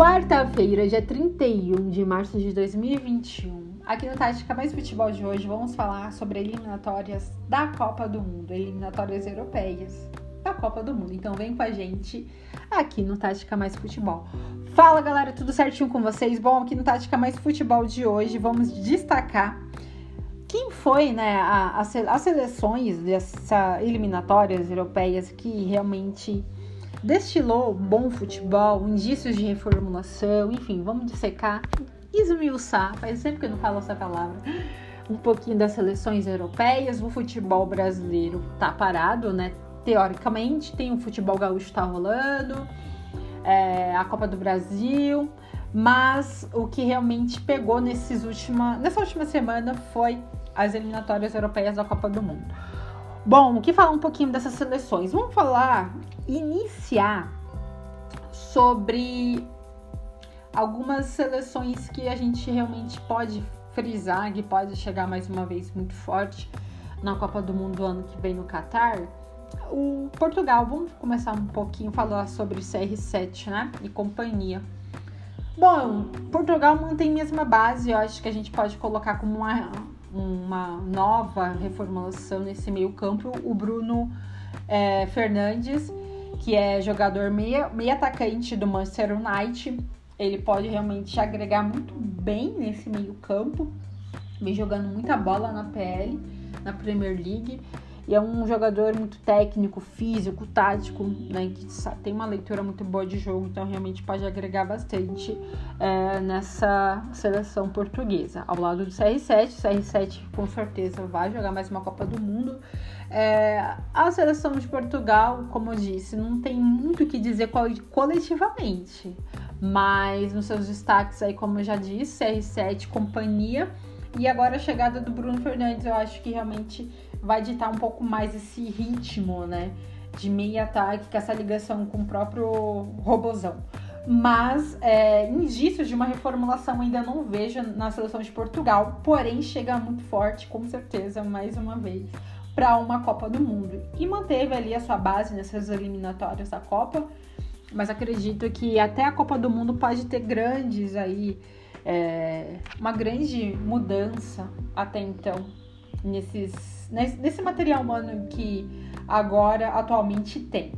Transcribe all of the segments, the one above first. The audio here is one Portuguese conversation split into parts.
Quarta-feira, dia 31 de março de 2021. Aqui no Tática Mais Futebol de hoje vamos falar sobre eliminatórias da Copa do Mundo, eliminatórias europeias da Copa do Mundo. Então vem com a gente aqui no Tática Mais Futebol. Fala galera, tudo certinho com vocês? Bom, aqui no Tática Mais Futebol de hoje vamos destacar quem foi, né, as seleções dessas eliminatórias europeias que realmente destilou bom futebol, indícios de reformulação, enfim, vamos dissecar, esmiuçar, faz tempo que eu não falo essa palavra, um pouquinho das seleções europeias, o futebol brasileiro tá parado, né, teoricamente, tem o futebol gaúcho tá rolando, é, a Copa do Brasil, mas o que realmente pegou nesses última, nessa última semana foi as eliminatórias europeias da Copa do Mundo. Bom, o que falar um pouquinho dessas seleções? Vamos falar, iniciar sobre algumas seleções que a gente realmente pode frisar, que pode chegar mais uma vez muito forte na Copa do Mundo ano que vem no Catar. O Portugal, vamos começar um pouquinho falar sobre CR7, né? E companhia. Bom, Portugal mantém a mesma base, eu acho que a gente pode colocar como uma, uma nova reformulação nesse meio campo, o Bruno é, Fernandes, que é jogador meia, meia atacante do Manchester United. Ele pode realmente agregar muito bem nesse meio campo, vem jogando muita bola na PL, na Premier League. E é um jogador muito técnico, físico, tático, né? Que tem uma leitura muito boa de jogo, então realmente pode agregar bastante é, nessa seleção portuguesa. Ao lado do CR7, o CR7 com certeza vai jogar mais uma Copa do Mundo. É, a seleção de Portugal, como eu disse, não tem muito o que dizer coletivamente, mas nos seus destaques aí, como eu já disse, CR7, companhia. E agora a chegada do Bruno Fernandes, eu acho que realmente vai ditar um pouco mais esse ritmo, né? De meio ataque, com essa ligação com o próprio robozão. Mas é, indícios de uma reformulação ainda não vejo na seleção de Portugal, porém chega muito forte, com certeza, mais uma vez, para uma Copa do Mundo. E manteve ali a sua base nessas eliminatórias da Copa, mas acredito que até a Copa do Mundo pode ter grandes aí, é, uma grande mudança até então nesses nesse material humano que agora atualmente tem.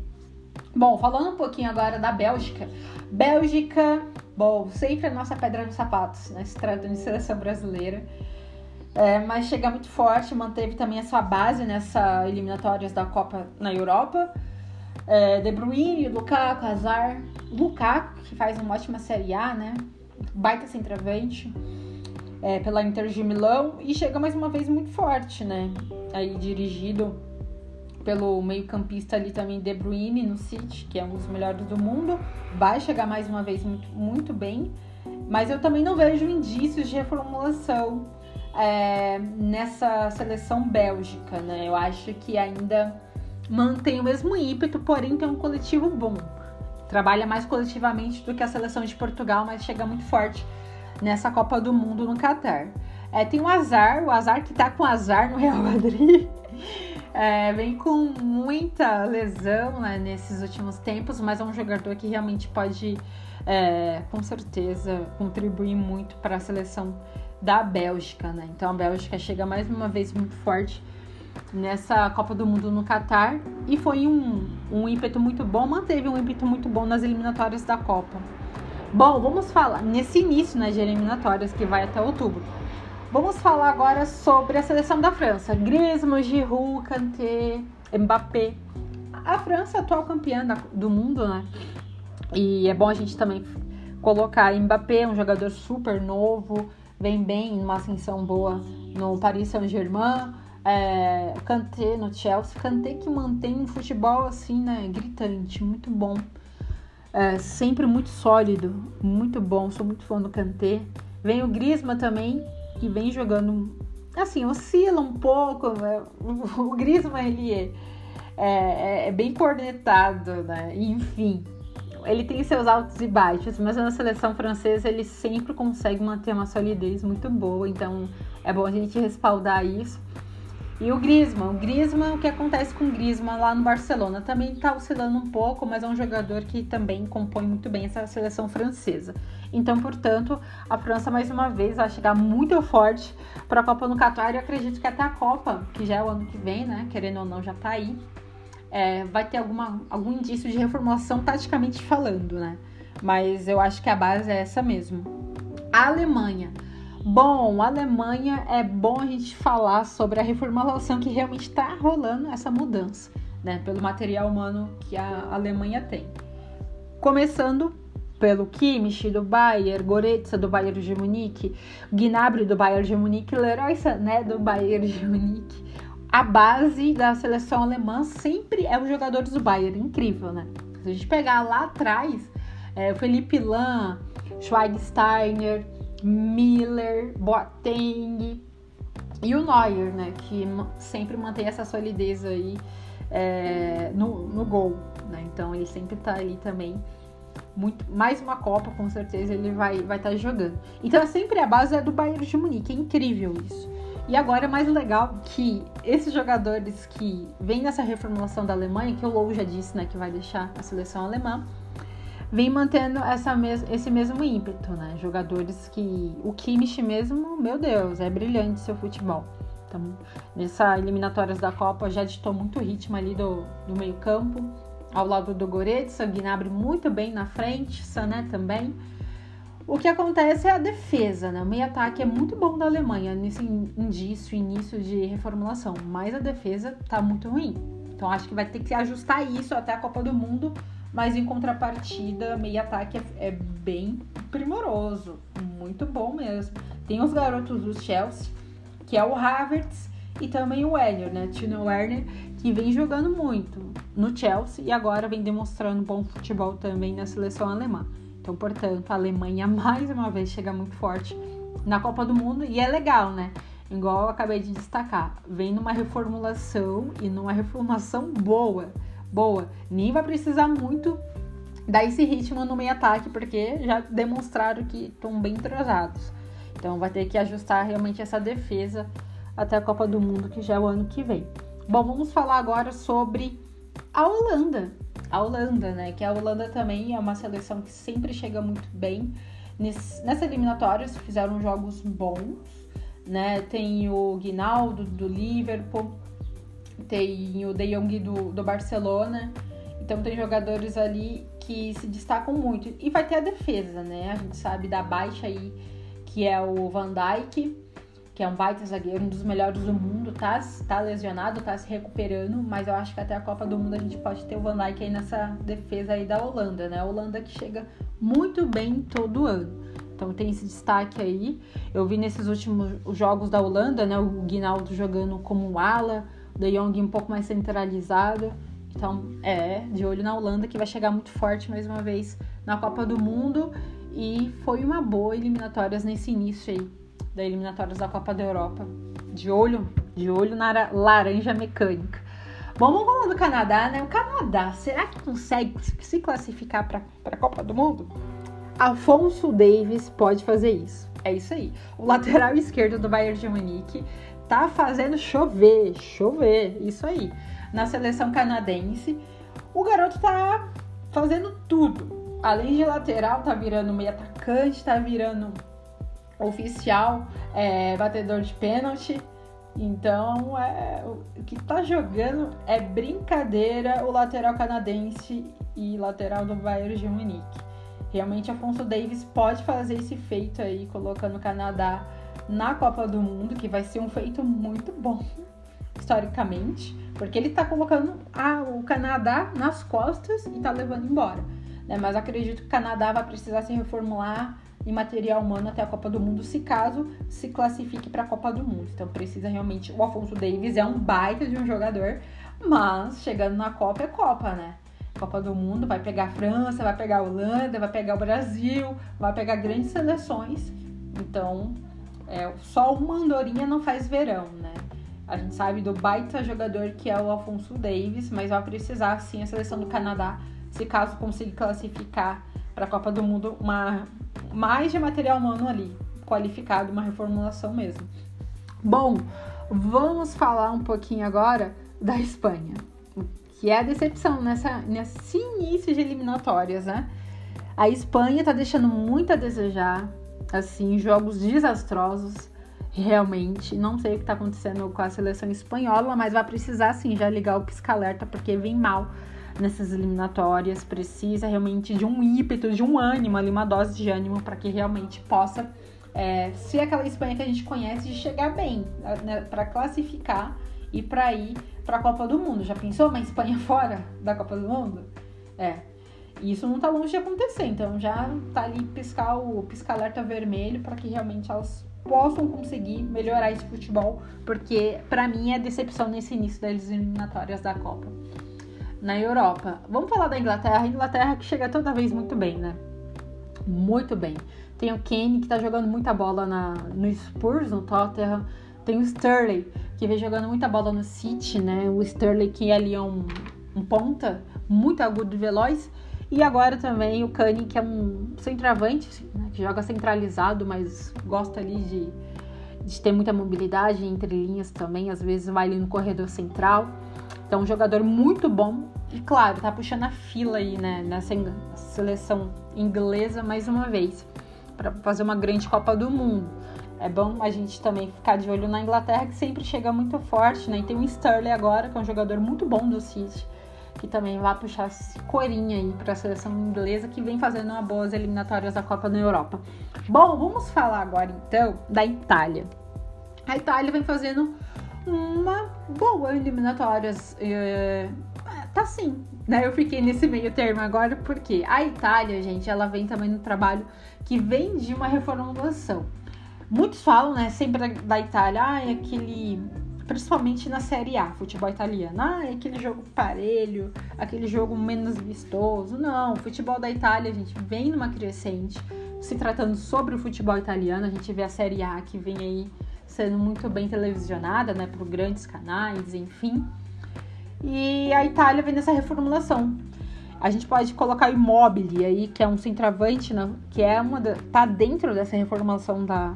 Bom, falando um pouquinho agora da Bélgica. Bélgica, bom, sempre a nossa pedra nos sapatos, né? Se trata de seleção brasileira. É, mas chega muito forte, manteve também a sua base nessa eliminatórias da Copa na Europa. É, De Bruyne, Lukaku, Hazard, Lukaku, que faz uma ótima Série A, né? Baita centroavante é, pela Inter de Milão e chega mais uma vez muito forte, né? Aí dirigido pelo meio-campista ali também De Bruyne no City, que é um dos melhores do mundo, vai chegar mais uma vez muito, muito bem, mas eu também não vejo indícios de reformulação é, nessa seleção bélgica, né? Eu acho que ainda mantém o mesmo ímpeto, porém tem um coletivo bom. Trabalha mais coletivamente do que a seleção de Portugal, mas chega muito forte nessa Copa do Mundo no Catar. É, tem o Azar, o Azar que tá com azar no Real Madrid. É, vem com muita lesão né, nesses últimos tempos, mas é um jogador que realmente pode, é, com certeza, contribuir muito para a seleção da Bélgica. Né? Então a Bélgica chega mais uma vez muito forte nessa Copa do Mundo no Catar e foi um, um ímpeto muito bom, manteve um ímpeto muito bom nas eliminatórias da Copa. Bom, vamos falar nesse início né, de eliminatórias que vai até outubro. Vamos falar agora sobre a seleção da França. Griezmann, Giroud, Kanté, Mbappé. A França é a atual campeã do mundo, né? E é bom a gente também colocar Mbappé, um jogador super novo, vem bem, numa ascensão boa no Paris Saint-Germain. É, Kanté no Chelsea. Kanté que mantém um futebol assim, né? Gritante, muito bom. É, sempre muito sólido, muito bom. Sou muito fã do Kanté. Vem o Grisma também, que vem jogando. Assim, oscila um pouco. Né? O Grisma, ele é, é, é, bem cornetado, né? Enfim, ele tem seus altos e baixos, mas na seleção francesa ele sempre consegue manter uma solidez muito boa. Então é bom a gente respaldar isso. E o Griezmann, o Griezmann, o que acontece com o Griezmann lá no Barcelona? Também está oscilando um pouco, mas é um jogador que também compõe muito bem essa seleção francesa. Então, portanto, a França mais uma vez vai chegar muito forte para a Copa no Catar e acredito que até a Copa, que já é o ano que vem, né? Querendo ou não, já está aí, é, vai ter alguma, algum indício de reformulação taticamente falando, né? Mas eu acho que a base é essa mesmo. A Alemanha. Bom, Alemanha é bom a gente falar sobre a reformulação que realmente está rolando essa mudança, né? Pelo material humano que a Alemanha tem. Começando pelo Kimmich do Bayern, Goretzka do Bayern de Munique, Gnabry do Bayern de Munique, Leroy Sané do Bayern de Munique. A base da seleção alemã sempre é os jogadores do Bayern, incrível, né? Se a gente pegar lá atrás, é, Felipe Lan, Schweigsteiner, Miller, Boateng e o Neuer, né? Que sempre mantém essa solidez aí é, no, no gol, né? Então ele sempre tá ali também. Muito, mais uma Copa, com certeza, ele vai estar vai tá jogando. Então é sempre a base é do Bayern de Munique, é incrível isso. E agora é mais legal que esses jogadores que vêm nessa reformulação da Alemanha, que o Lou já disse, né, que vai deixar a seleção alemã, vem mantendo essa mes esse mesmo ímpeto, né? Jogadores que. O Kimmich mesmo, meu Deus, é brilhante seu futebol. Então, nessa eliminatórias da Copa já ditou muito ritmo ali do, do meio-campo, ao lado do Goretzka, Gnabry muito bem na frente, Sané também. O que acontece é a defesa, né? O meio-ataque é muito bom da Alemanha nesse indício, início de reformulação, mas a defesa tá muito ruim. Então acho que vai ter que ajustar isso até a Copa do Mundo mas em contrapartida, meio ataque é, é, bem primoroso, muito bom mesmo. Tem os garotos do Chelsea, que é o Havertz e também o Werner, né? Tino Werner, que vem jogando muito no Chelsea e agora vem demonstrando bom futebol também na seleção alemã. Então, portanto, a Alemanha mais uma vez chega muito forte na Copa do Mundo e é legal, né? Igual eu acabei de destacar, vem numa reformulação e numa reformulação boa boa. Nem vai precisar muito dar esse ritmo no meio ataque, porque já demonstraram que estão bem entrosados. Então vai ter que ajustar realmente essa defesa até a Copa do Mundo, que já é o ano que vem. Bom, vamos falar agora sobre a Holanda. A Holanda, né? Que a Holanda também é uma seleção que sempre chega muito bem. Nessa eliminatória fizeram jogos bons, né? Tem o Guinaldo do Liverpool, tem o De Jong do, do Barcelona. Então tem jogadores ali que se destacam muito. E vai ter a defesa, né? A gente sabe da baixa aí, que é o Van Dijk, que é um baita zagueiro, um dos melhores do mundo, tá, tá lesionado, tá se recuperando, mas eu acho que até a Copa do Mundo a gente pode ter o Van Dijk aí nessa defesa aí da Holanda, né? A Holanda que chega muito bem todo ano. Então tem esse destaque aí. Eu vi nesses últimos jogos da Holanda, né, o Guinaldo jogando como ala, De Jong um pouco mais centralizado. Então, é, de olho na Holanda, que vai chegar muito forte mais uma vez na Copa do Mundo. E foi uma boa eliminatórias nesse início aí, da eliminatórias da Copa da Europa. De olho, de olho na laranja mecânica. Bom, vamos falar do Canadá, né? O Canadá, será que consegue se classificar para a Copa do Mundo? Afonso Davis pode fazer isso. É isso aí. O lateral esquerdo do Bayern de Munique tá fazendo chover, chover, isso aí. Na seleção canadense, o garoto tá fazendo tudo. Além de lateral, tá virando meio atacante, tá virando oficial, é, batedor de pênalti. Então, é, o que tá jogando é brincadeira o lateral canadense e lateral do Bayern de Munique. Realmente, Afonso Davis pode fazer esse feito aí, colocando o Canadá na Copa do Mundo, que vai ser um feito muito bom, historicamente, porque ele tá colocando a, o Canadá nas costas e tá levando embora. Né? Mas acredito que o Canadá vai precisar se reformular em material humano até a Copa do Mundo, se caso se classifique para a Copa do Mundo. Então precisa realmente. O Afonso Davis é um baita de um jogador, mas chegando na Copa é Copa, né? Copa do Mundo vai pegar a França, vai pegar a Holanda, vai pegar o Brasil, vai pegar grandes seleções. Então é, só uma andorinha não faz verão, né? A gente sabe do baita jogador que é o Alfonso Davis, mas vai precisar sim a seleção do Canadá, se caso consiga classificar para a Copa do Mundo, uma, mais de material humano ali, qualificado, uma reformulação mesmo. Bom, Vamos falar um pouquinho agora da Espanha, que é a decepção nessa, nesse início de eliminatórias, né? A Espanha tá deixando muito a desejar, assim, jogos desastrosos, realmente. Não sei o que tá acontecendo com a seleção espanhola, mas vai precisar sim já ligar o pisca-alerta, porque vem mal nessas eliminatórias. Precisa realmente de um ímpeto, de um ânimo ali, uma dose de ânimo para que realmente possa é, ser aquela Espanha que a gente conhece de chegar bem, né, para classificar e para ir para a Copa do Mundo. Já pensou uma Espanha fora da Copa do Mundo? É, e isso não tá longe de acontecer, então já tá ali piscar o pisca-alerta vermelho para que realmente elas possam conseguir melhorar esse futebol, porque para mim é decepção nesse início das eliminatórias da Copa. Na Europa, vamos falar da Inglaterra. Inglaterra que chega toda vez muito bem, né? Muito bem. Tem o Kane que tá jogando muita bola na, no Spurs, no Tottenham. Tem o Sterling, que vem jogando muita bola no City, né? O Sterling que ali é um, um ponta muito agudo e veloz. E agora também o Kane, que é um centroavante, assim, né, que joga centralizado, mas gosta ali de, de ter muita mobilidade entre linhas também, às vezes vai ali no corredor central. Então, um jogador muito bom. E claro, tá puxando a fila aí, né, nessa seleção inglesa mais uma vez, para fazer uma grande Copa do Mundo. É bom a gente também ficar de olho na Inglaterra, que sempre chega muito forte, né? E tem o Sterling agora, que é um jogador muito bom do City que também vai puxar corinha aí para a seleção inglesa que vem fazendo uma boas eliminatórias da Copa na Europa. Bom, vamos falar agora então da Itália. A Itália vem fazendo uma boa eliminatórias. É, tá sim, né? Eu fiquei nesse meio termo agora porque a Itália, gente, ela vem também no trabalho que vem de uma reformulação. Muitos falam, né, sempre da Itália, ah, é aquele principalmente na Série A, futebol italiano. Ah, é aquele jogo parelho, aquele jogo menos vistoso. Não, o futebol da Itália, a gente vem numa crescente. Se tratando sobre o futebol italiano, a gente vê a Série A que vem aí sendo muito bem televisionada, né, por grandes canais, enfim. E a Itália vem nessa reformulação. A gente pode colocar o Immobile aí, que é um centroavante, né, que é uma da, tá dentro dessa reformulação da,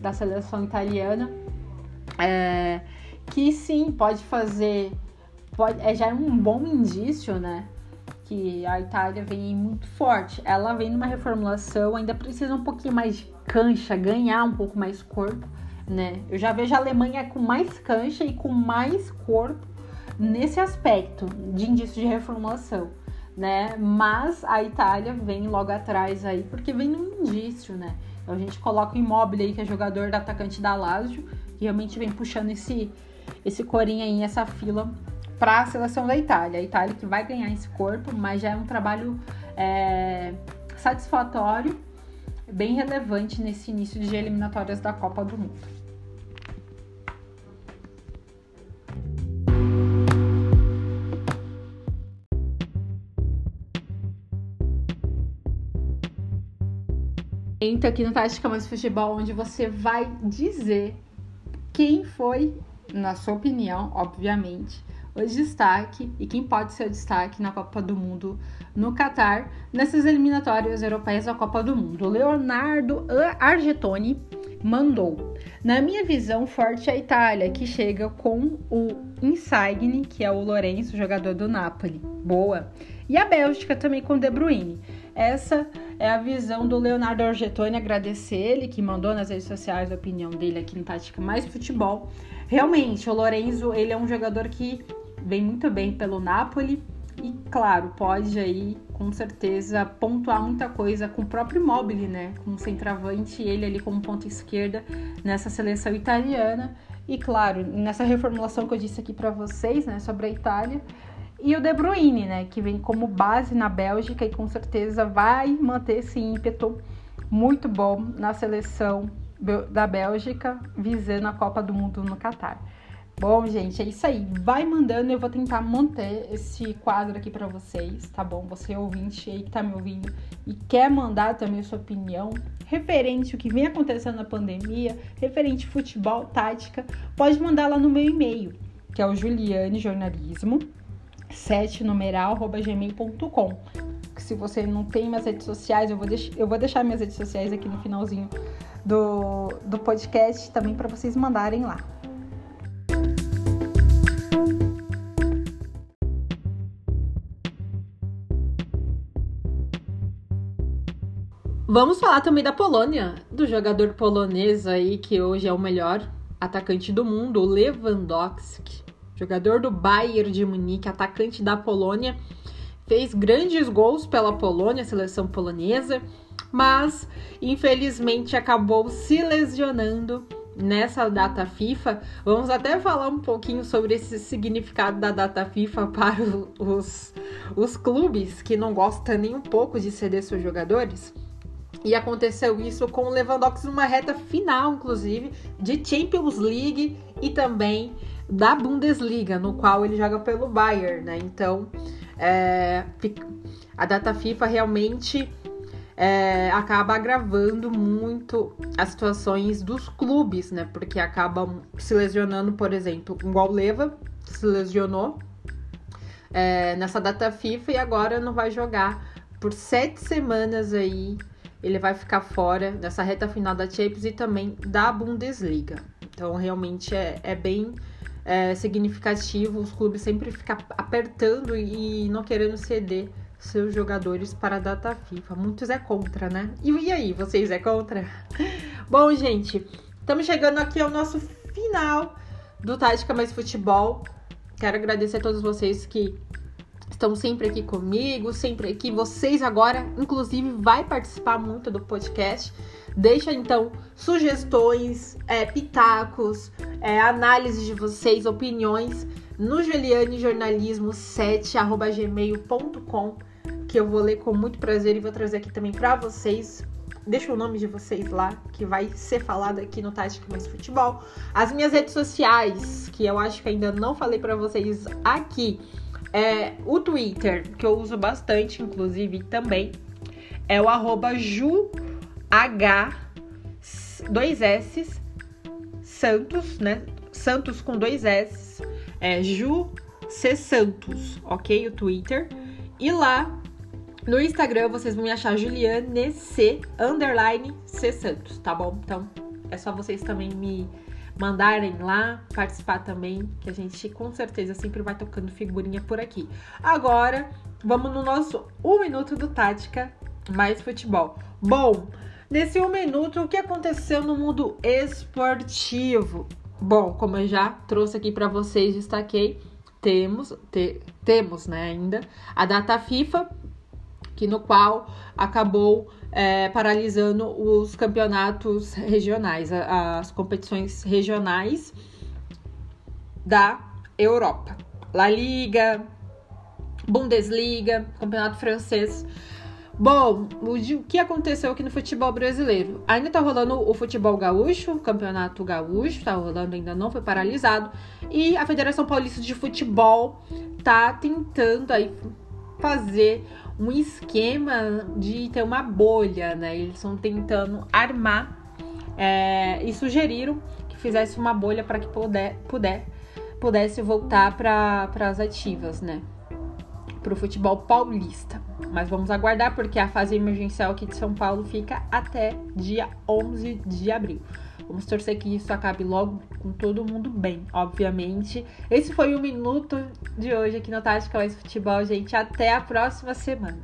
da seleção italiana é, que sim, pode fazer. Pode, é já um bom indício, né? Que a Itália vem muito forte. Ela vem numa reformulação, ainda precisa um pouquinho mais de cancha, ganhar um pouco mais corpo, né? Eu já vejo a Alemanha com mais cancha e com mais corpo nesse aspecto de indício de reformulação, né? Mas a Itália vem logo atrás aí, porque vem num indício, né? Então a gente coloca o Immobile aí, que é jogador da atacante da Lazio, realmente vem puxando esse, esse corinha aí, essa fila para a seleção da Itália. A Itália que vai ganhar esse corpo, mas já é um trabalho é, satisfatório, bem relevante nesse início de eliminatórias da Copa do Mundo. Entra aqui no Tática Mais Futebol, onde você vai dizer quem foi, na sua opinião, obviamente, o destaque e quem pode ser o destaque na Copa do Mundo no Catar, nessas eliminatórias europeias da Copa do Mundo. O Leonardo Argetoni mandou. Na minha visão, forte é a Itália, que chega com o Insigne, que é o Lourenço, jogador do Napoli. Boa. E a Bélgica também com De Bruyne. Essa é a visão do Leonardo Argetoni. Agradecer ele que mandou nas redes sociais a opinião dele aqui no Tática Mais Futebol. Realmente, o Lorenzo, ele é um jogador que vem muito bem pelo Napoli e, claro, pode aí, com certeza, pontuar muita coisa com o próprio Immobile, né? Com o centroavante, ele ali como ponta esquerda nessa seleção italiana. E, claro, nessa reformulação que eu disse aqui para vocês, né, sobre a Itália, e o De Bruyne, né, que vem como base na Bélgica e com certeza vai manter esse ímpeto muito bom na seleção da Bélgica visando a Copa do Mundo no Catar. Bom, gente, é isso aí. Vai mandando, eu vou tentar manter esse quadro aqui para vocês, tá bom? Você é ouvinte aí que tá me ouvindo e quer mandar também sua opinião referente o que vem acontecendo na pandemia, referente futebol, tática, pode mandar lá no meu e-mail, que é o julianejornalismo, 7 numeral gmail.com. Se você não tem minhas redes sociais, eu vou, deix eu vou deixar minhas redes sociais aqui no finalzinho do, do podcast também para vocês mandarem lá. Vamos falar também da Polônia, do jogador polonês aí que hoje é o melhor atacante do mundo, o Lewandowski jogador do Bayern de Munique, atacante da Polônia, fez grandes gols pela Polônia, seleção polonesa, mas infelizmente acabou se lesionando nessa data FIFA. Vamos até falar um pouquinho sobre esse significado da data FIFA para os, os clubes que não gostam nem um pouco de ceder seus jogadores. E aconteceu isso com o Lewandowski numa reta final, inclusive, de Champions League e também da Bundesliga, no qual ele joga pelo Bayern, né? Então, é, a data FIFA realmente é, acaba agravando muito as situações dos clubes, né? Porque acabam se lesionando, por exemplo, o Leva se lesionou é, nessa data FIFA e agora não vai jogar por sete semanas aí ele vai ficar fora dessa reta final da Champions e também da Bundesliga. Então, realmente é, é bem é, significativo os clubes sempre ficar apertando e não querendo ceder seus jogadores para a data FIFA. Muitos é contra, né? E, e aí, vocês é contra? Bom, gente, estamos chegando aqui ao nosso final do Tática Mais Futebol. Quero agradecer a todos vocês que estão sempre aqui comigo, sempre aqui. Vocês agora, inclusive, vai participar muito do podcast. Deixa então sugestões, é, pitacos, é, análise de vocês, opiniões no julianejornalismo7@gmail.com que eu vou ler com muito prazer e vou trazer aqui também para vocês. Deixa o nome de vocês lá, que vai ser falado aqui no Tática Mais Futebol. As minhas redes sociais, que eu acho que ainda não falei para vocês aqui é, o Twitter, que eu uso bastante, inclusive, também, é o arroba juh, dois S, Santos, né? Santos com dois S, é Ju C Santos, ok? O Twitter. E lá no Instagram vocês vão me achar Juliane C underline C Santos, tá bom? Então é só vocês também me mandarem lá, participar também, que a gente com certeza sempre vai tocando figurinha por aqui. Agora, vamos no nosso um minuto do Tática Mais Futebol. Bom, nesse um minuto, o que aconteceu no mundo esportivo? Bom, como eu já trouxe aqui para vocês, destaquei, temos, te, temos, né, ainda a data FIFA, que no qual acabou é, paralisando os campeonatos regionais, as competições regionais da Europa. La Liga, Bundesliga, Campeonato Francês. Bom, o que aconteceu aqui no futebol brasileiro? Ainda tá rolando o futebol gaúcho, o campeonato gaúcho, tá rolando, ainda não foi paralisado. E a Federação Paulista de Futebol tá tentando aí fazer um esquema de ter uma bolha, né? Eles estão tentando armar é, e sugeriram que fizesse uma bolha para que puder, puder, pudesse voltar para as ativas, né? Para o futebol paulista. Mas vamos aguardar, porque a fase emergencial aqui de São Paulo fica até dia 11 de abril. Vamos torcer que isso acabe logo com todo mundo bem, obviamente. Esse foi o minuto de hoje aqui no Tática Mais Futebol, gente. Até a próxima semana.